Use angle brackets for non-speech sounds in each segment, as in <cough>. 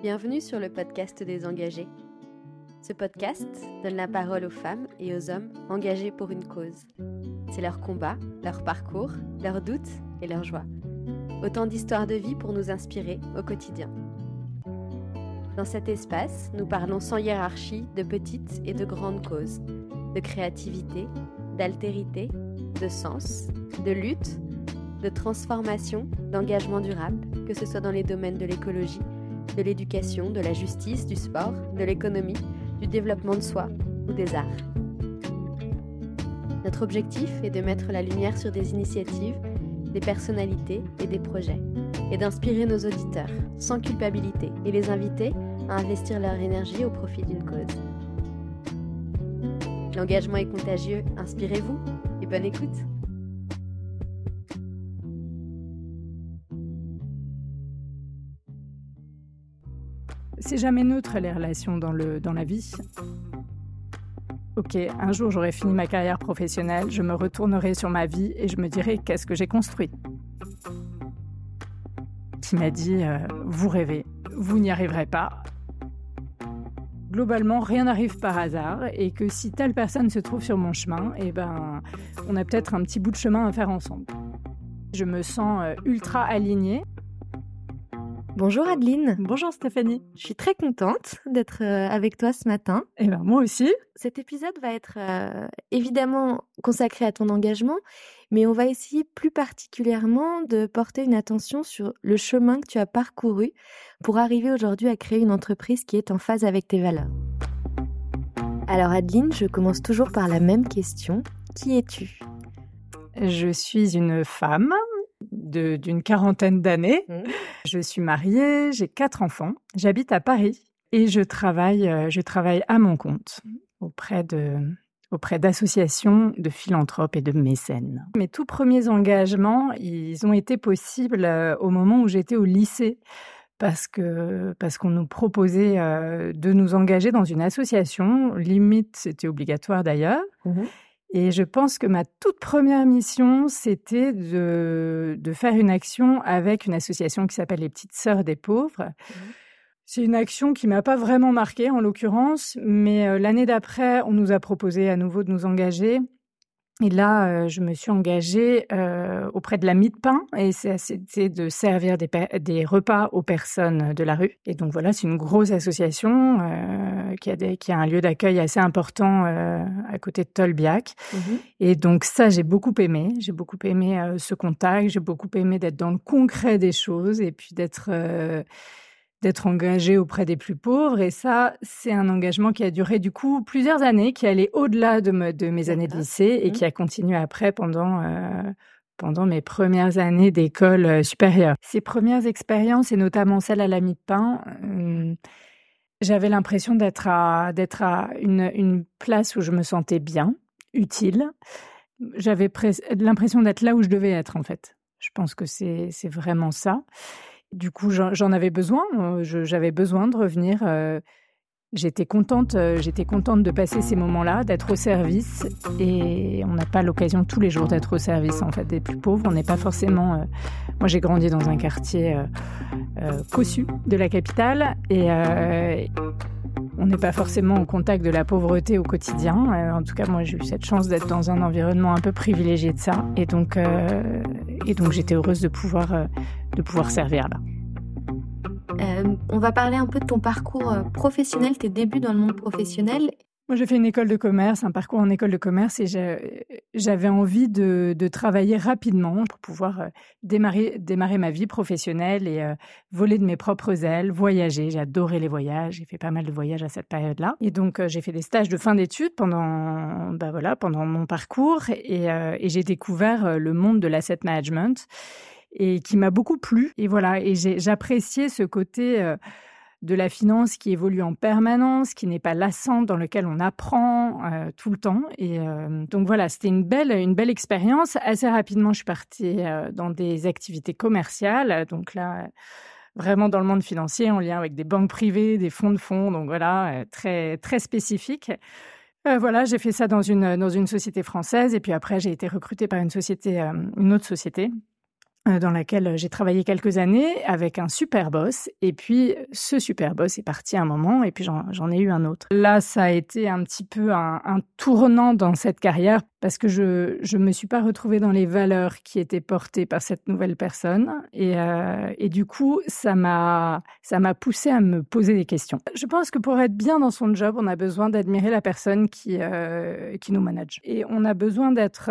Bienvenue sur le podcast des engagés. Ce podcast donne la parole aux femmes et aux hommes engagés pour une cause. C'est leur combat, leur parcours, leurs doutes et leurs joies. Autant d'histoires de vie pour nous inspirer au quotidien. Dans cet espace, nous parlons sans hiérarchie de petites et de grandes causes, de créativité, d'altérité, de sens, de lutte, de transformation, d'engagement durable, que ce soit dans les domaines de l'écologie, de l'éducation, de la justice, du sport, de l'économie, du développement de soi ou des arts. Notre objectif est de mettre la lumière sur des initiatives, des personnalités et des projets, et d'inspirer nos auditeurs, sans culpabilité, et les inviter à investir leur énergie au profit d'une cause. L'engagement est contagieux, inspirez-vous et bonne écoute C'est jamais neutre les relations dans, le, dans la vie. Ok, un jour j'aurai fini ma carrière professionnelle, je me retournerai sur ma vie et je me dirai qu'est-ce que j'ai construit? Qui m'a dit euh, Vous rêvez, vous n'y arriverez pas. Globalement, rien n'arrive par hasard et que si telle personne se trouve sur mon chemin, eh ben, on a peut-être un petit bout de chemin à faire ensemble. Je me sens euh, ultra alignée Bonjour Adeline. Bonjour Stéphanie. Je suis très contente d'être euh, avec toi ce matin. Et eh ben moi aussi. Cet épisode va être euh, évidemment consacré à ton engagement, mais on va essayer plus particulièrement de porter une attention sur le chemin que tu as parcouru pour arriver aujourd'hui à créer une entreprise qui est en phase avec tes valeurs. Alors Adeline, je commence toujours par la même question. Qui es-tu? Je suis une femme d'une quarantaine d'années. Mmh. Je suis mariée, j'ai quatre enfants, j'habite à Paris et je travaille, euh, je travaille à mon compte auprès de auprès d'associations de philanthropes et de mécènes. Mes tout premiers engagements, ils ont été possibles euh, au moment où j'étais au lycée parce que parce qu'on nous proposait euh, de nous engager dans une association, limite c'était obligatoire d'ailleurs. Mmh et je pense que ma toute première mission, c'était de, de, faire une action avec une association qui s'appelle les Petites Sœurs des Pauvres. Mmh. C'est une action qui m'a pas vraiment marquée en l'occurrence, mais euh, l'année d'après, on nous a proposé à nouveau de nous engager et là, euh, je me suis engagée euh, auprès de la Mie de Pain et c'est de servir des, des, repas aux personnes de la rue. Et donc voilà, c'est une grosse association euh, qui, a des, qui a un lieu d'accueil assez important euh, à côté de Tolbiac. Mmh et donc ça, j'ai beaucoup aimé. J'ai beaucoup aimé euh, ce contact. J'ai beaucoup aimé d'être dans le concret des choses et puis d'être d'être engagé auprès des plus pauvres. Et ça, c'est un engagement qui a duré du coup plusieurs années, qui allait au-delà de, mes années de lycée et mmh. qui a continué après pendant... Euh, pendant mes premières années d'école euh, supérieure. Ces premières expériences, et notamment celle à la de pain, euh, j'avais l'impression d'être à, d'être à une, une place où je me sentais bien, utile. J'avais l'impression d'être là où je devais être, en fait. Je pense que c'est vraiment ça. Du coup, j'en avais besoin. Euh, j'avais besoin de revenir. Euh, j'étais contente, euh, j'étais contente de passer ces moments-là, d'être au service. Et on n'a pas l'occasion tous les jours d'être au service en fait des plus pauvres. On n'est pas forcément. Moi, j'ai grandi dans un quartier cossu de la capitale et on n'est pas forcément au contact de la pauvreté au quotidien. Euh, en tout cas, moi, j'ai eu cette chance d'être dans un environnement un peu privilégié de ça. Et donc, euh, et donc j'étais heureuse de pouvoir, euh, de pouvoir servir là. On va parler un peu de ton parcours professionnel, tes débuts dans le monde professionnel. Moi, j'ai fait une école de commerce, un parcours en école de commerce, et j'avais envie de, travailler rapidement pour pouvoir euh, démarrer, ma vie professionnelle et euh, voler de mes propres ailes, voyager. J'ai adoré les voyages, j'ai fait pas mal de voyages à cette période-là. Et donc, euh, j'ai fait des stages de fin d'études pendant, bah voilà, pendant mon parcours, et j'ai découvert le monde de l'asset management, et qui m'a beaucoup plu. Et voilà, et j'appréciais ce côté de la finance qui évolue en permanence, qui n'est pas lassante, dans lequel on apprend euh, tout le temps. Et euh, donc voilà, c'était une belle, une belle expérience. Assez rapidement, je suis partie euh, dans des activités commerciales. Donc là, vraiment dans le monde financier, en lien avec des banques privées, des fonds de fonds. Donc voilà, très, très spécifique. voilà, j'ai fait ça dans une, dans une société française. Et puis après, j'ai été recrutée par une société, une autre société euh, dans laquelle j'ai travaillé quelques années avec un super boss. Et puis, ce super boss est parti un moment et puis j'en ai eu un autre. Là, ça a été un petit peu un, tournant dans cette carrière parce que je ne me suis pas retrouvée dans les valeurs qui étaient portées par cette nouvelle personne. Et, euh, et du coup, ça m'a poussé à me poser des questions. Je pense que pour être bien dans son job, on a besoin d'admirer la personne qui, euh, qui nous manage. Et on a besoin d'être...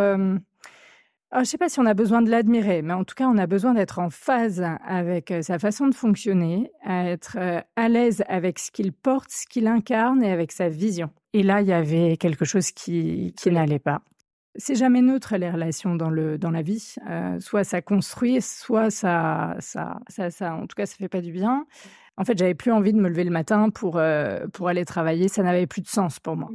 Ah, je ne sais pas si on a besoin de l'admirer, mais en tout cas, on a besoin d'être en phase avec euh, sa façon de fonctionner, à être euh, à l'aise avec ce qu'il porte, ce qu'il incarne et avec sa vision. Et là, il y avait quelque chose qui, n'allait pas. C'est jamais neutre les relations dans, la vie. Euh, soit ça construit, soit ça, en tout cas, ça fait pas du bien. En fait, j'avais plus envie de me lever le matin pour, pour aller travailler. Ça n'avait plus de sens pour moi.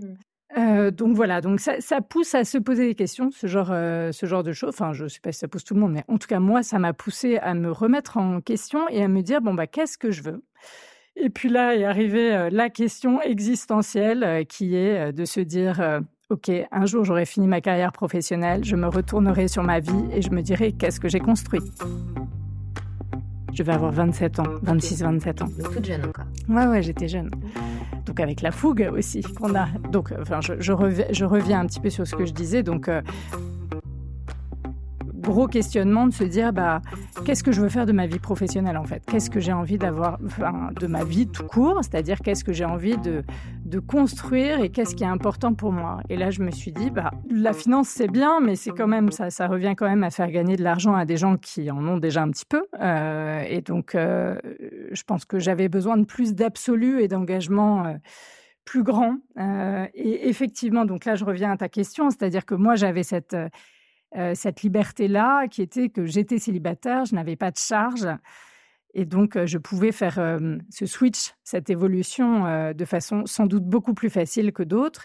Euh, donc voilà, donc ça, pousse à se poser des questions, ce genre, euh, ce genre de choses. Enfin, je ne sais pas si ça pousse tout le monde, mais en tout cas moi, ça m'a poussé à me remettre en question et à me dire bon bah qu'est-ce que je veux? Et puis là est arrivée euh, la question existentielle qui est de se dire ok, un jour j'aurai fini ma carrière professionnelle, je me retournerai sur ma vie et je me dirai qu'est-ce que j'ai construit? Je vais avoir 27 ans, 26, 27 ans. Toute jeune encore. Ouais, ouais, j'étais jeune. Donc avec la fougue aussi qu'on a. Donc, enfin, je, je, reviens, je, reviens, un petit peu sur ce que je disais. Donc, euh, gros questionnement de se dire bah qu'est-ce que je veux faire de ma vie professionnelle en fait? Qu'est-ce que j'ai envie d'avoir enfin, de ma vie tout court? C'est-à-dire qu'est-ce que j'ai envie de, de construire et qu'est-ce qui est important pour moi Et là, je me suis dit bah la finance c'est bien, mais c'est quand même ça, ça revient quand même à faire gagner de l'argent à des gens qui en ont déjà un petit peu. Euh, et donc, euh, je pense que j'avais besoin de plus d'absolu et d'engagement. Euh, plus grand. et effectivement, donc là, je reviens à ta question, c'est-à-dire que moi, j'avais cette, cette liberté-là, qui était que j'étais célibataire, je n'avais pas de charge. Et donc, euh, je pouvais faire euh, ce switch, cette évolution de façon sans doute beaucoup plus facile que d'autres.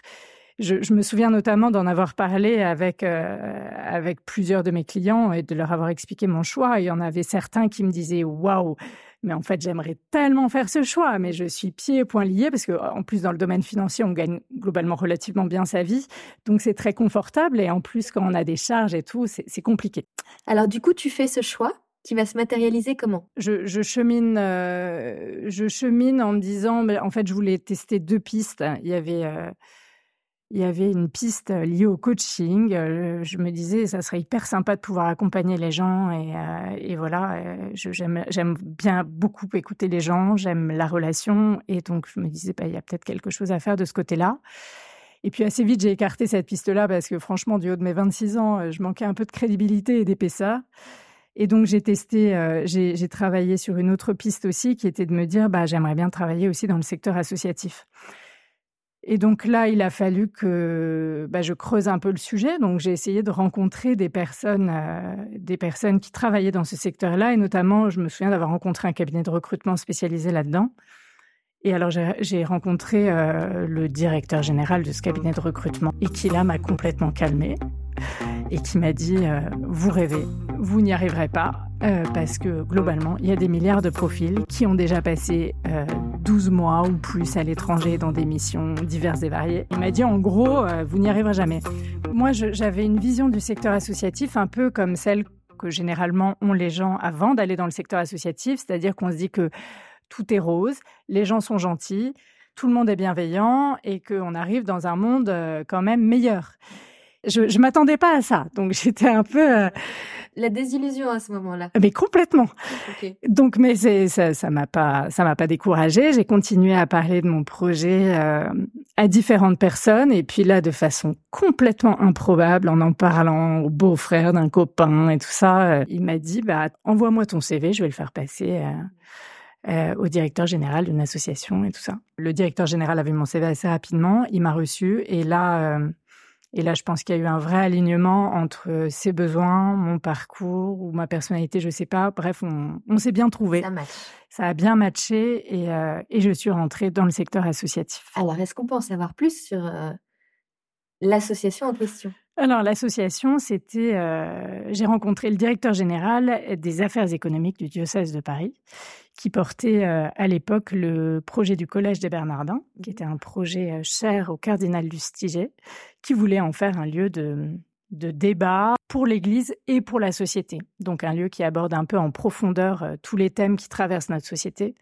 Je, me souviens notamment d'en avoir parlé avec, avec plusieurs de mes clients et de leur avoir expliqué mon choix. il y en avait certains qui me disaient Waouh, mais en fait, j'aimerais tellement faire ce choix, mais je suis pieds et poings liés parce que, en plus, dans le domaine financier, on gagne globalement relativement bien sa vie. Donc, c'est très confortable. Et en plus, quand on a des charges et tout, c'est compliqué. Alors, du coup, tu fais ce choix qui va se matérialiser comment? Je, chemine, euh, je chemine en me disant, mais en fait, je voulais tester deux pistes. Il y avait euh, il y avait une piste liée au coaching. Euh, je me disais, ça serait hyper sympa de pouvoir accompagner les gens. Et, voilà, j'aime bien beaucoup écouter les gens, j'aime la relation. Et donc, je me disais, bah, il y a peut-être quelque chose à faire de ce côté-là. Et puis assez vite, j'ai écarté cette piste-là parce que franchement, du haut de mes 26 ans, je manquais un peu de crédibilité et d'épaisseur. Et donc j'ai testé, j'ai travaillé sur une autre piste aussi, qui était de me dire, bah j'aimerais bien travailler aussi dans le secteur associatif. Et donc là, il a fallu que bah, je creuse un peu le sujet. Donc j'ai essayé de rencontrer des personnes, euh, des personnes qui travaillaient dans ce secteur-là. Et notamment, je me souviens d'avoir rencontré un cabinet de recrutement spécialisé là-dedans. Et alors j'ai rencontré euh, le directeur général de ce cabinet de recrutement et qui là m'a complètement calmée et qui m'a dit euh, vous rêvez, vous n'y arriverez pas parce que globalement il y a des milliards de profils qui ont déjà passé 12 mois ou plus à l'étranger dans des missions diverses et variées. Il m'a dit en gros, euh, vous n'y arriverez jamais. Moi, j'avais une vision du secteur associatif un peu comme celle que généralement ont les gens avant d'aller dans le secteur associatif, c'est-à-dire qu'on se dit que tout est rose, les gens sont gentils, tout le monde est bienveillant et qu'on arrive dans un monde euh, quand même meilleur. Je ne m'attendais pas à ça, donc <laughs> j'étais un peu... Euh, la désillusion à ce moment-là. Mais complètement. Donc, mais ça, ça m'a pas, ça m'a pas découragée. J'ai continué à parler de mon projet euh, à différentes personnes, et puis là, de façon complètement improbable, en en parlant au beau-frère d'un copain et tout ça, euh, il m'a dit, bah, envoie-moi ton CV, je vais le faire passer. Euh, au directeur général d'une association et tout ça. Le directeur général avait mon CV assez rapidement, il m'a reçu et là, et là, je pense qu'il y a eu un vrai alignement entre euh, ses besoins, mon parcours ou ma personnalité, je ne sais pas. Bref, on, s'est bien trouvé. Ça, Ça a bien matché et, euh, et, je suis rentrée dans le secteur associatif. Alors, est-ce qu'on peut en savoir plus sur euh, l'association en question? Alors l'association, c'était, j'ai rencontré le directeur général des affaires économiques du diocèse de Paris, qui portait à l'époque le projet du Collège des Bernardins, qui était un projet cher au cardinal Lustiger, qui voulait en faire un lieu de, de débat pour l'Église et pour la société. Donc un lieu qui aborde un peu en profondeur euh, tous les thèmes qui traversent notre société.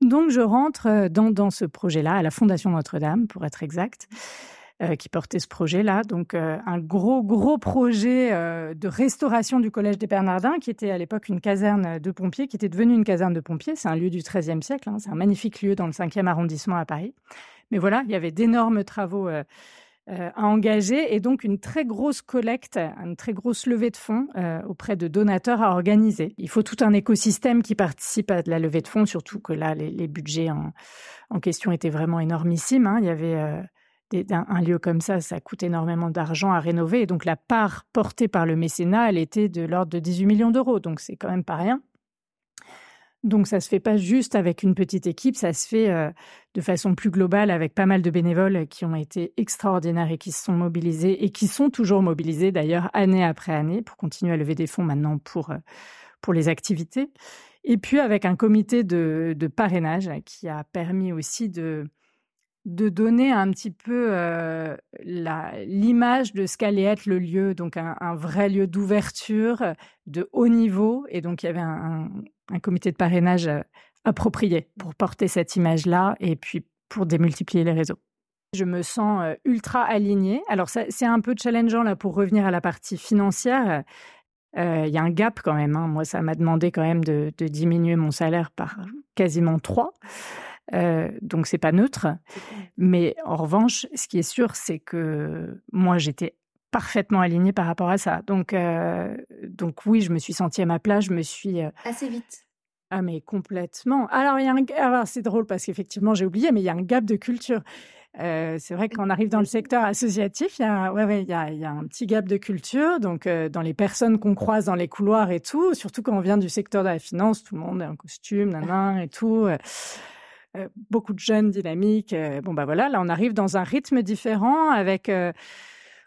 Donc je rentre euh, dans, dans ce projet-là, à la Fondation Notre-Dame, pour être exact, euh, qui portait ce projet-là. Donc un gros, gros projet de restauration du Collège des Bernardins, qui était à l'époque une caserne de pompiers, qui était devenue une caserne de pompiers. C'est un lieu du XIIIe siècle, hein. c'est un magnifique lieu dans le 5e arrondissement à Paris. Mais voilà, il y avait d'énormes travaux à engager et donc une très grosse collecte, une très grosse levée de fonds euh, auprès de donateurs à organiser. Il faut tout un écosystème qui participe à la levée de fonds, surtout que là, les, budgets en, question étaient vraiment énormissimes. Hein. Il y avait euh, un, lieu comme ça, ça coûte énormément d'argent à rénover. Et donc la part portée par le mécénat, elle était de l'ordre de 18 millions d'euros. Donc c'est quand même pas rien. Donc ça se fait pas juste avec une petite équipe, ça se fait euh, de façon plus globale avec pas mal de bénévoles qui ont été extraordinaires et qui se sont mobilisés et qui sont toujours mobilisés d'ailleurs année après année pour continuer à lever des fonds maintenant pour euh, pour les activités. Et puis avec un comité de, de parrainage qui a permis aussi de de donner un petit peu euh, l'image de ce qu'allait être le lieu, donc un, vrai lieu d'ouverture de haut niveau. Et donc il y avait un, comité de parrainage euh, approprié pour porter cette image-là et puis pour démultiplier les réseaux. Je me sens euh, ultra alignée. Alors c'est un peu challengeant là pour revenir à la partie financière. Euh, il y a un gap quand même. Hein. Moi, ça m'a demandé quand même de, diminuer mon salaire par quasiment trois. Euh, donc c'est pas neutre. Mais en revanche, ce qui est sûr, c'est que moi j'étais parfaitement alignée par rapport à ça. Donc, euh, donc oui, je me suis sentie à ma place, je me suis... Euh, Assez vite. Ah mais complètement. Alors, il y a un... Alors, c'est drôle parce qu'effectivement, j'ai oublié, mais il y a un gap de culture. Euh, c'est vrai qu'on arrive dans le secteur associatif, il y a, ouais, ouais, il y a, il y a un petit gap de culture. Donc, dans les personnes qu'on croise dans les couloirs et tout, surtout quand on vient du secteur de la finance, tout le monde est en costume, nanan et tout. Beaucoup de jeunes dynamiques. bon, bah voilà, là, on arrive dans un rythme différent avec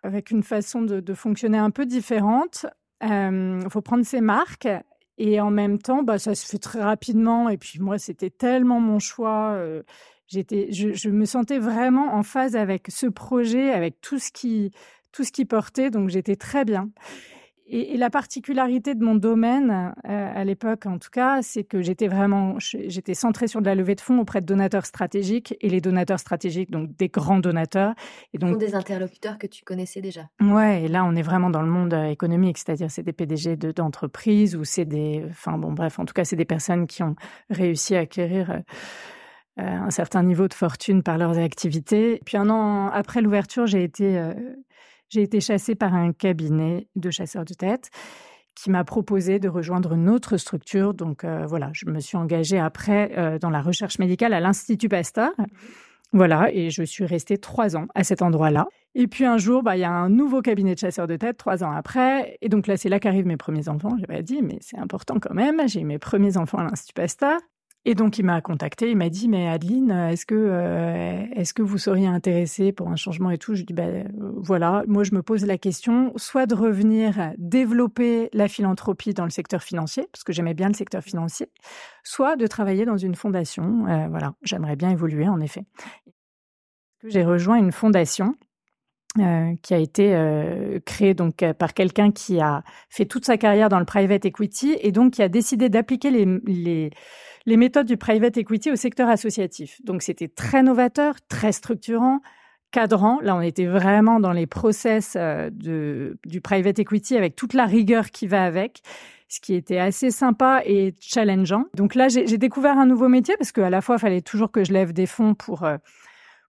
avec une façon de, fonctionner un peu différente. Il euh, faut prendre ses marques et en même temps, bah, ça se fait très rapidement. Et puis moi, c'était tellement mon choix. Euh, j'étais, je, je, me sentais vraiment en phase avec ce projet, avec tout ce qui, tout ce qui portait. Donc j'étais très bien. Et, la particularité de mon domaine, euh, à l'époque en tout cas, c'est que j'étais vraiment, j'étais centrée sur de la levée de fonds auprès de donateurs stratégiques et les donateurs stratégiques, donc des grands donateurs. Et donc des interlocuteurs que tu connaissais déjà. Ouais, et là on est vraiment dans le monde euh, économique, c'est-à-dire c'est des PDG d'entreprises ou c'est des, enfin bon bref, en tout cas c'est des personnes qui ont réussi à acquérir. Euh, un certain niveau de fortune par leurs activités. Puis un an après l'ouverture, j'ai été j'ai été chassée par un cabinet de chasseurs de tête qui m'a proposé de rejoindre une autre structure. Donc euh, voilà, je me suis engagée après euh, dans la recherche médicale à l'Institut Pasteur. Voilà, et je suis restée trois ans à cet endroit-là. Et puis un jour, bah, il y a un nouveau cabinet de chasseurs de tête, trois ans après. Et donc là, c'est là qu'arrivent mes premiers enfants. Pas dit, mais c'est important quand même. J'ai mes premiers enfants à l'Institut Pasteur. Et donc il m'a contacté, il m'a dit mais Adeline, est-ce que euh, est-ce que vous seriez intéressée pour un changement et tout? Je dis ben voilà, moi je me pose la question soit de revenir développer la philanthropie dans le secteur financier parce que j'aimais bien le secteur financier, soit de travailler dans une fondation. Euh, voilà, j'aimerais bien évoluer en effet. J'ai rejoint une fondation euh, qui a été euh, créée donc par quelqu'un qui a fait toute sa carrière dans le private equity et donc qui a décidé d'appliquer les, les les méthodes du private equity au secteur associatif. Donc c'était très novateur, très structurant, cadrant. Là, on était vraiment dans les process euh, de, du private equity avec toute la rigueur qui va avec ce qui était assez sympa et challengeant. Donc là, j'ai découvert un nouveau métier parce qu'à la fois, il fallait toujours que je lève des fonds pour euh,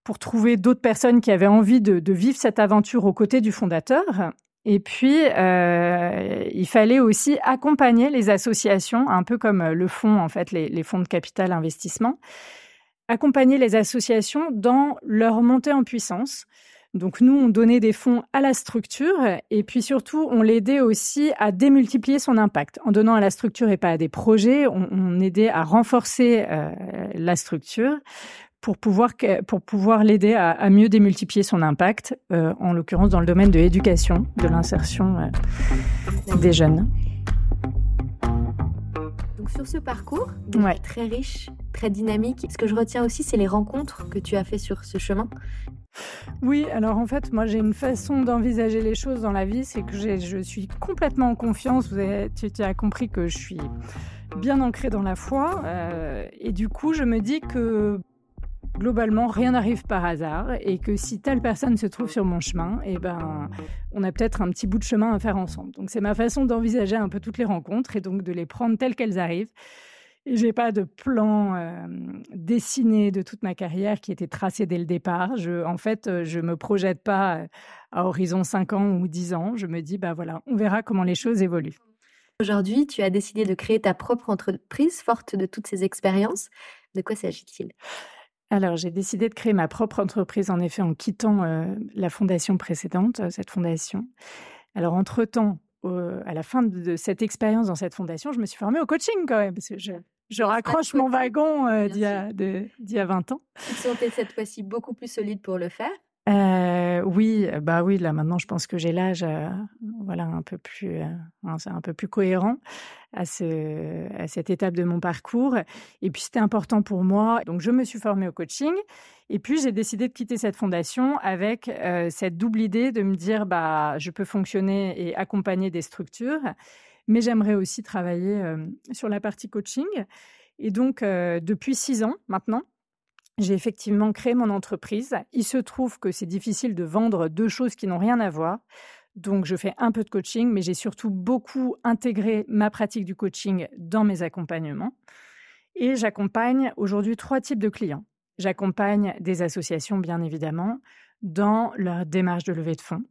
pour trouver d'autres personnes qui avaient envie de, vivre cette aventure aux côtés du fondateur. Et puis, euh, il fallait aussi accompagner les associations, un peu comme le fonds, en fait, les, fonds de capital investissement, accompagner les associations dans leur montée en puissance. Donc nous, on donnait des fonds à la structure et puis surtout, on l'aidait aussi à démultiplier son impact. En donnant à la structure et pas à des projets, on, aidait à renforcer euh, la structure pour pouvoir, pour pouvoir l'aider à, mieux démultiplier son impact, euh, en l'occurrence dans le domaine de l'éducation, de l'insertion euh, des jeunes. Donc sur ce parcours, très riche, très dynamique, ce que je retiens aussi, c'est les rencontres que tu as fait sur ce chemin. Oui, alors en fait, moi j'ai une façon d'envisager les choses dans la vie, c'est que je suis complètement en confiance. Vous avez, tu, as compris que je suis bien ancrée dans la foi, euh, et du coup je me dis que globalement rien n'arrive par hasard, et que si telle personne se trouve sur mon chemin, eh ben on a peut-être un petit bout de chemin à faire ensemble. Donc c'est ma façon d'envisager un peu toutes les rencontres et donc de les prendre telles qu'elles arrivent. Et j'ai pas de plan euh, dessiné de toute ma carrière qui était tracé dès le départ. Je, en fait, euh, je me projette pas euh, à horizon 5 ans ou 10 ans. Je me dis, bah voilà, on verra comment les choses évoluent. Aujourd'hui, tu as décidé de créer ta propre entreprise forte de toutes ces expériences. De quoi s'agit-il? Alors, j'ai décidé de créer ma propre entreprise, en effet, en quittant la fondation précédente, cette fondation. Alors, entre-temps, à la fin de, cette expérience dans cette fondation, je me suis formée au coaching quand même, parce que je, je raccroche mon wagon euh, d'il y, a 20 ans. Te sentais cette fois-ci beaucoup plus solide pour le faire euh, oui, bah oui, là maintenant je pense que j'ai l'âge, euh, voilà, un peu plus, un peu plus cohérent à ce, à cette étape de mon parcours. Et puis c'était important pour moi, donc je me suis formée au coaching. Et puis j'ai décidé de quitter cette fondation avec cette double idée de me dire, bah, je peux fonctionner et accompagner des structures mais j'aimerais aussi travailler sur la partie coaching. Et donc, depuis six ans maintenant, j'ai effectivement créé mon entreprise. Il se trouve que c'est difficile de vendre deux choses qui n'ont rien à voir. Donc, je fais un peu de coaching, mais j'ai surtout beaucoup intégré ma pratique du coaching dans mes accompagnements. Et j'accompagne aujourd'hui trois types de clients. J'accompagne des associations, bien évidemment, dans leur démarche de levée de fonds.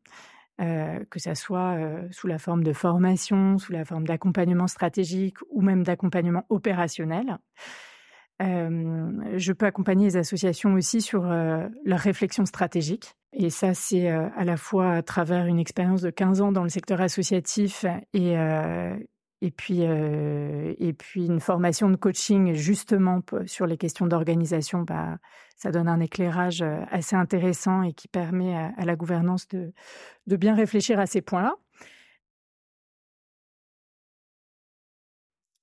Euh, que ça soit euh, sous la forme de formation, sous la forme d'accompagnement stratégique ou même d'accompagnement opérationnel. Je peux accompagner les associations aussi sur leur réflexion stratégique. Et ça, c'est à la fois à travers une expérience de 15 ans dans le secteur associatif et, et puis, et puis une formation de coaching justement sur les questions d'organisation, bah, ça donne un éclairage assez intéressant et qui permet à, la gouvernance de, de bien réfléchir à ces points-là.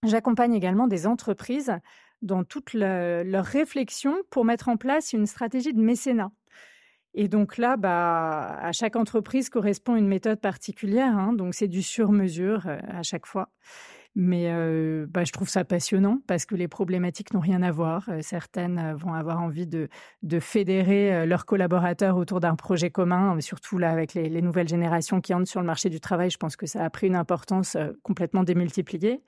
J'accompagne également des entreprises dans toute leur réflexion pour mettre en place une stratégie de mécénat. Et donc là, bah, à chaque entreprise correspond une méthode particulière, hein, donc c'est du sur-mesure euh, à chaque fois. Mais euh, bah, je trouve ça passionnant parce que les problématiques n'ont rien à voir. Euh, certaines vont avoir envie de, fédérer leurs collaborateurs autour d'un projet commun, surtout là avec les, nouvelles générations qui entrent sur le marché du travail. Je pense que ça a pris une importance complètement démultipliée.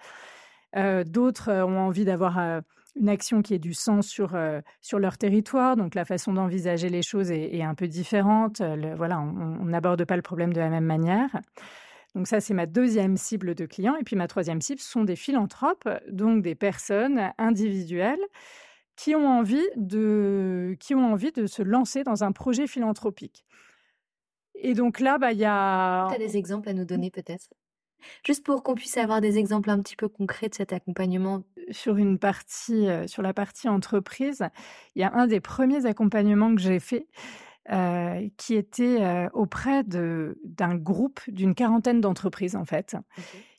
D'autres ont envie d'avoir une action qui ait du sens sur, euh, sur leur territoire. Donc la façon d'envisager les choses est, un peu différente. voilà, on n'aborde pas le problème de la même manière. Donc ça, c'est ma deuxième cible de clients. Et puis ma troisième cible sont des philanthropes, donc des personnes individuelles qui ont envie de, qui ont envie de se lancer dans un projet philanthropique. Et donc là, bah, il y a... Tu as des exemples à nous donner peut-être? Juste pour qu'on puisse avoir des exemples un petit peu concrets de cet accompagnement. Sur une partie, euh, sur la partie entreprise, il y a un des premiers accompagnements que j'ai fait. Euh, qui était euh, auprès d'un groupe d'une quarantaine d'entreprises en fait,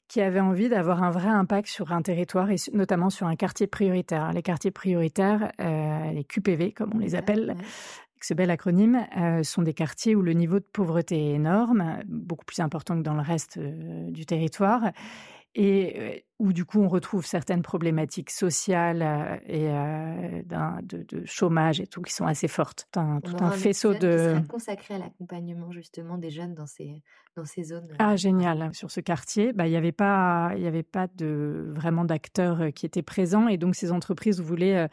qui avaient envie d'avoir un vrai impact sur un territoire et notamment sur un quartier prioritaire. Les quartiers prioritaires, les QPV comme on les appelle, ce bel acronyme, sont des quartiers où le niveau de pauvreté est énorme, beaucoup plus important que dans le reste du territoire, et euh, où du coup on retrouve certaines problématiques sociales et de, chômage et tout qui sont assez fortes. Un, tout un faisceau de... consacré à l'accompagnement justement des jeunes dans ces, dans ces zones. Ah génial. Sur ce quartier, bah, il n'y avait pas, il y avait pas de, vraiment d'acteurs qui étaient présents et donc ces entreprises voulaient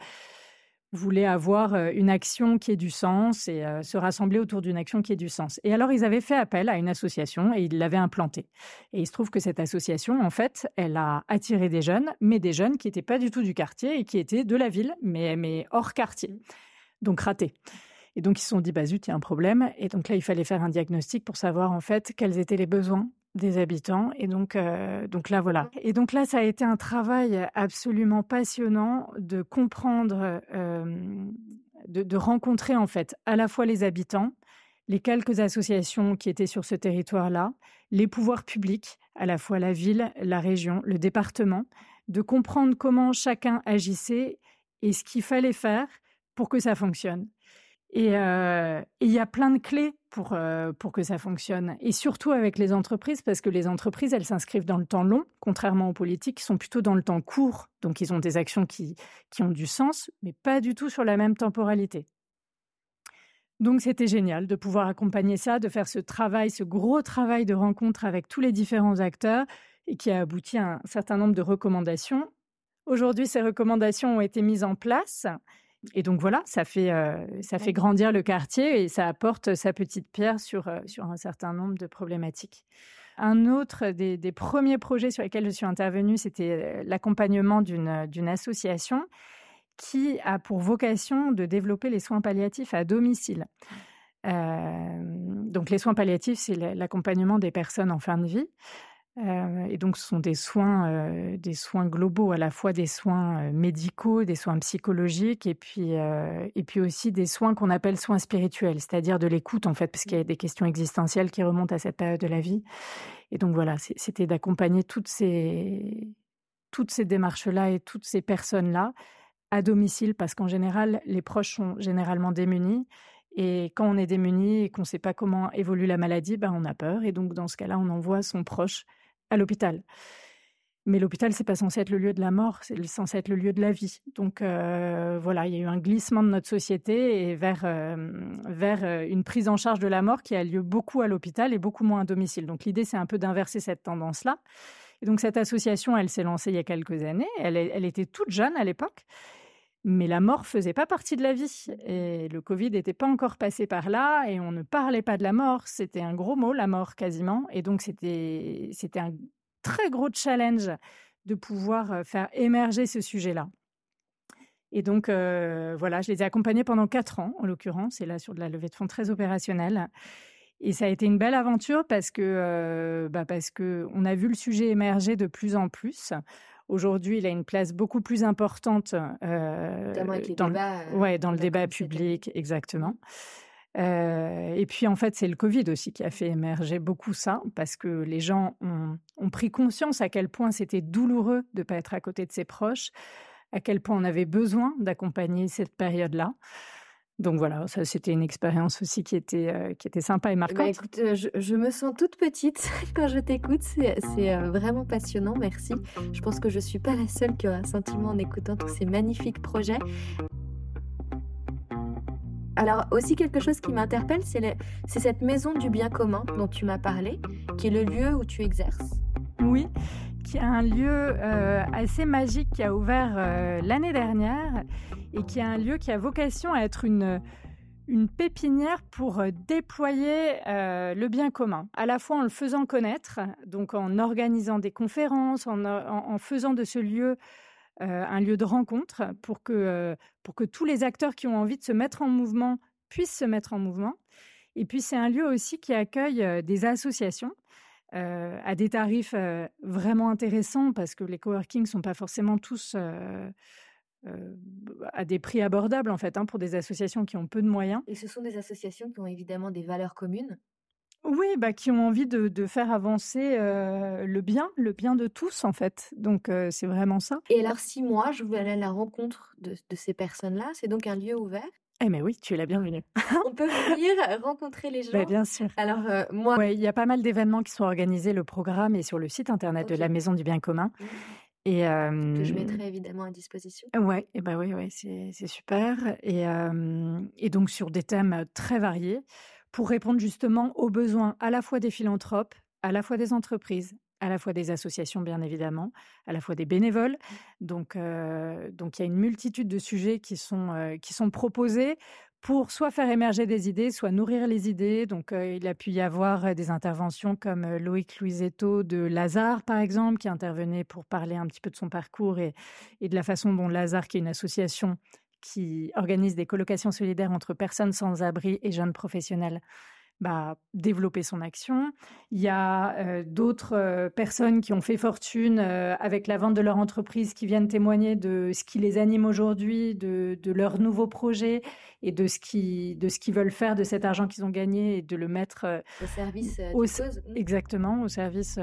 voulaient avoir euh, une action qui ait du sens et euh, se rassembler autour d'une action qui ait du sens. Et alors, ils avaient fait appel à une association et ils l'avaient implantée. Et il se trouve que cette association, en fait, elle a attiré des jeunes, mais des jeunes qui n'étaient pas du tout du quartier et qui étaient de la ville, mais, mais hors quartier. Donc ratés. Et donc, ils se sont dit, bah zut, il y a un problème. Et donc là, il fallait faire un diagnostic pour savoir, en fait, quels étaient les besoins des habitants. Et donc, euh, donc là, voilà. Et donc là, ça a été un travail absolument passionnant de comprendre, euh, de, de, rencontrer en fait à la fois les habitants, les quelques associations qui étaient sur ce territoire-là, les pouvoirs publics, à la fois la ville, la région, le département, de comprendre comment chacun agissait et ce qu'il fallait faire pour que ça fonctionne. Et il y a plein de clés pour, pour que ça fonctionne. Et surtout avec les entreprises, parce que les entreprises, elles s'inscrivent dans le temps long, contrairement aux politiques, qui sont plutôt dans le temps court. Donc, ils ont des actions qui, qui ont du sens, mais pas du tout sur la même temporalité. Donc c'était génial de pouvoir accompagner ça, de faire ce travail, ce gros travail de rencontre avec tous les différents acteurs et qui a abouti à un certain nombre de recommandations. Aujourd'hui, ces recommandations ont été mises en place. Et donc voilà, ça fait, euh, ça fait grandir le quartier et ça apporte sa petite pierre sur, euh, sur un certain nombre de problématiques. Un autre des, des premiers projets sur lesquels je suis intervenue, c'était euh, l'accompagnement d'une association qui a pour vocation de développer les soins palliatifs à domicile. Euh, donc les soins palliatifs, c'est l'accompagnement des personnes en fin de vie. Euh, et donc ce sont des soins, euh, des soins globaux, à la fois des soins médicaux, des soins psychologiques, et puis et puis aussi des soins qu'on appelle soins spirituels, c'est-à-dire de l'écoute en fait, parce qu'il y a des questions existentielles qui remontent à cette période de la vie. Et donc voilà, c'était d'accompagner toutes ces toutes ces démarches-là et toutes ces personnes-là à domicile parce qu'en général, les proches sont généralement démunis. Et quand on est démuni et qu'on ne sait pas comment évolue la maladie, ben on a peur. Et donc, dans ce cas-là, on envoie son proche à l'hôpital. Mais l'hôpital, c'est pas censé être le lieu de la mort, c'est censé être le lieu de la vie. Donc euh, voilà, il y a eu un glissement de notre société et vers euh, vers euh, une prise en charge de la mort qui a lieu beaucoup à l'hôpital et beaucoup moins à domicile. Donc l'idée, c'est un peu d'inverser cette tendance-là. Et donc cette association, elle s'est lancée il y a quelques années. Elle, elle était toute jeune à l'époque mais la mort faisait pas partie de la vie. Et le Covid n'était pas encore passé par là et on ne parlait pas de la mort. C'était un gros mot, la mort quasiment. Et donc c'était, un très gros challenge de pouvoir euh, faire émerger ce sujet-là. Et donc, euh, voilà, je les ai accompagnés pendant quatre ans, en l'occurrence, et là sur de la levée de fonds très opérationnelle. Et ça a été une belle aventure parce que, euh, bah parce que on a vu le sujet émerger de plus en plus. Aujourd'hui, il a une place beaucoup plus importante euh, dans, le, euh, ouais, dans le débat public, exactement. Euh, et puis en fait, c'est le Covid aussi qui a fait émerger beaucoup ça, parce que les gens ont, ont pris conscience à quel point c'était douloureux de ne pas être à côté de ses proches, à quel point on avait besoin d'accompagner cette période-là. Donc voilà, ça c'était une expérience aussi qui était euh, qui était sympa et bah, marquante. écoute, euh, je, me sens toute petite <laughs> quand je t'écoute, c'est euh, vraiment passionnant, merci. Je pense que je suis pas la seule qui aura un sentiment en écoutant tous ces magnifiques projets. Alors aussi quelque chose qui m'interpelle, c'est cette maison du bien commun dont tu m'as parlé, qui est le lieu où tu exerces. Oui, est un lieu assez magique qui a ouvert l'année dernière et qui est un lieu qui a vocation à être une, pépinière pour euh, déployer euh, le bien commun, à la fois en le faisant connaître, donc en organisant des conférences, en, faisant de ce lieu euh, un lieu de rencontre pour que tous les acteurs qui ont envie de se mettre en mouvement puissent se mettre en mouvement. Et puis c'est un lieu aussi qui accueille des associations à des tarifs vraiment intéressants parce que les coworking sont pas forcément tous euh, à des prix abordables en fait hein, pour des associations qui ont peu de moyens. Et ce sont des associations qui ont évidemment des valeurs communes. Oui, bah, qui ont envie de, faire avancer euh, le bien, le bien de tous en fait. Donc euh, c'est vraiment ça. Et alors si moi je veux aller à la rencontre de, ces personnes-là, c'est donc un lieu ouvert eh mais oui, tu es la bienvenue. <laughs> On peut venir rencontrer les bah, gens. bien sûr. Alors moi, il y a pas mal d'événements qui sont organisés. Le programme est sur le site internet de la Maison du Bien Commun. Mmh. Et que je mettrai évidemment à disposition. Ouais, et bah oui, ouais, c'est super. Et, et donc sur des thèmes très variés pour répondre justement aux besoins à la fois des philanthropes, à la fois des entreprises, à la fois des associations bien évidemment, à la fois des bénévoles. Mmh. Donc donc il y a une multitude de sujets qui sont qui sont proposés pour soit faire émerger des idées, soit nourrir les idées. Donc, euh, il a pu y avoir des interventions comme Loïc Louisetto de Lazare, par exemple, qui intervenait pour parler un petit peu de son parcours et, et de la façon dont Lazare, qui est une association qui organise des colocations solidaires entre personnes sans abri et jeunes professionnels, bah, développer son action. Il y a euh, d'autres euh, personnes qui ont fait fortune euh, avec la vente de leur entreprise qui viennent témoigner de ce qui les anime aujourd'hui, de, de leurs nouveaux projets et de ce qui de ce qu'ils veulent faire de cet argent qu'ils ont gagné et de le mettre au service au, cause. Exactement, au service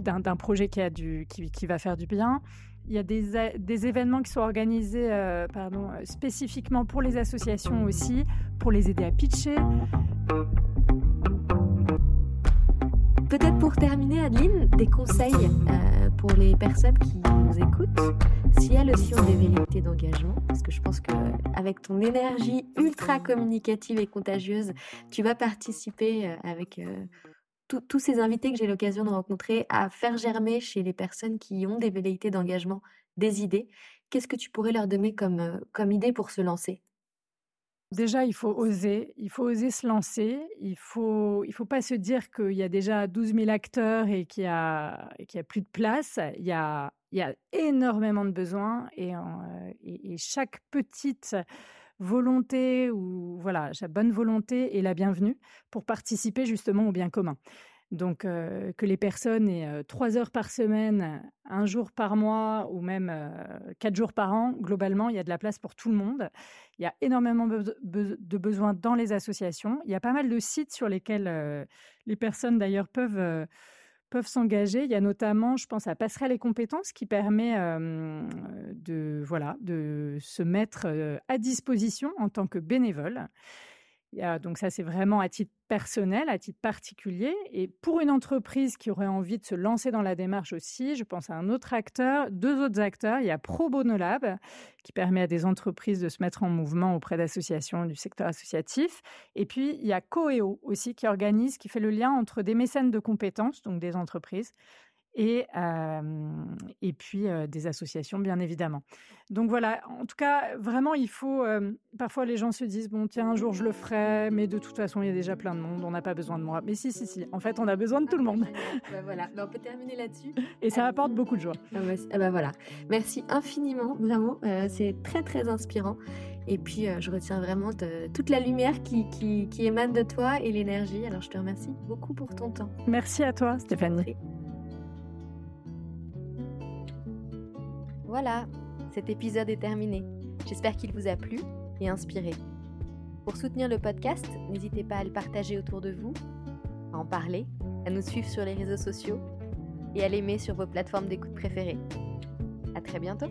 d'un projet qui a du qui, qui va faire du bien. Il y a des, événements qui sont organisés pardon, spécifiquement pour les associations aussi, pour les aider à pitcher. Peut-être pour terminer, Adeline, des conseils euh, pour les personnes qui nous écoutent, si elles aussi ont des vérités d'engagement, parce que je pense qu'avec ton énergie ultra communicative et contagieuse, tu vas participer euh, avec euh, tous ces invités que j'ai l'occasion de rencontrer à faire germer chez les personnes qui ont des velléités d'engagement des idées. Qu'est-ce que tu pourrais leur donner comme, comme idée pour se lancer? Déjà, il faut oser, il faut oser se lancer. Il faut, il faut pas se dire qu'il y a déjà 12 000 acteurs et qu'il y a, a plus de place. Il y a, il y a énormément de besoins et, et, chaque petite volonté ou voilà, chaque bonne volonté est la bienvenue pour participer justement au bien commun. Donc, euh, que les personnes aient euh, trois heures par semaine, un jour par mois ou même euh, quatre jours par an, globalement, il y a de la place pour tout le monde. Il y a énormément de besoins dans les associations. Il y a pas mal de sites sur lesquels les personnes d'ailleurs peuvent peuvent s'engager. Il y a notamment, je pense à Passerelle et compétences qui permet de voilà de se mettre à disposition en tant que bénévole donc ça, c'est vraiment à titre personnel, à titre particulier. Et pour une entreprise qui aurait envie de se lancer dans la démarche aussi, je pense à un autre acteur, deux autres acteurs. Il y a Pro Bono Lab, qui permet à des entreprises de se mettre en mouvement auprès d'associations du secteur associatif. Et puis, il y a Coeo aussi, qui organise, qui fait le lien entre des mécènes de compétences, donc des entreprises, et, et puis des associations, bien évidemment. Donc voilà, en tout cas, vraiment, il faut. parfois, les gens se disent bon, tiens, un jour je le ferai, mais de toute façon, il y a déjà plein de monde, on n'a pas besoin de moi. Mais si, si, si, en fait, on a besoin de tout le monde. <laughs> bah, voilà, bah, on peut terminer là-dessus. <laughs> Et ça apporte beaucoup de joie. Ah bah voilà, merci infiniment, vraiment, c'est très, très inspirant. Et puis, je retiens vraiment toute la lumière qui, qui, qui émane de toi et l'énergie. Alors, je te remercie beaucoup pour ton temps. Merci à toi, Stéphanie. Voilà, cet épisode est terminé. J'espère qu'il vous a plu et inspiré. Pour soutenir le podcast, n'hésitez pas à le partager autour de vous, à en parler, à nous suivre sur les réseaux sociaux et à l'aimer sur vos plateformes d'écoute préférées. À très bientôt!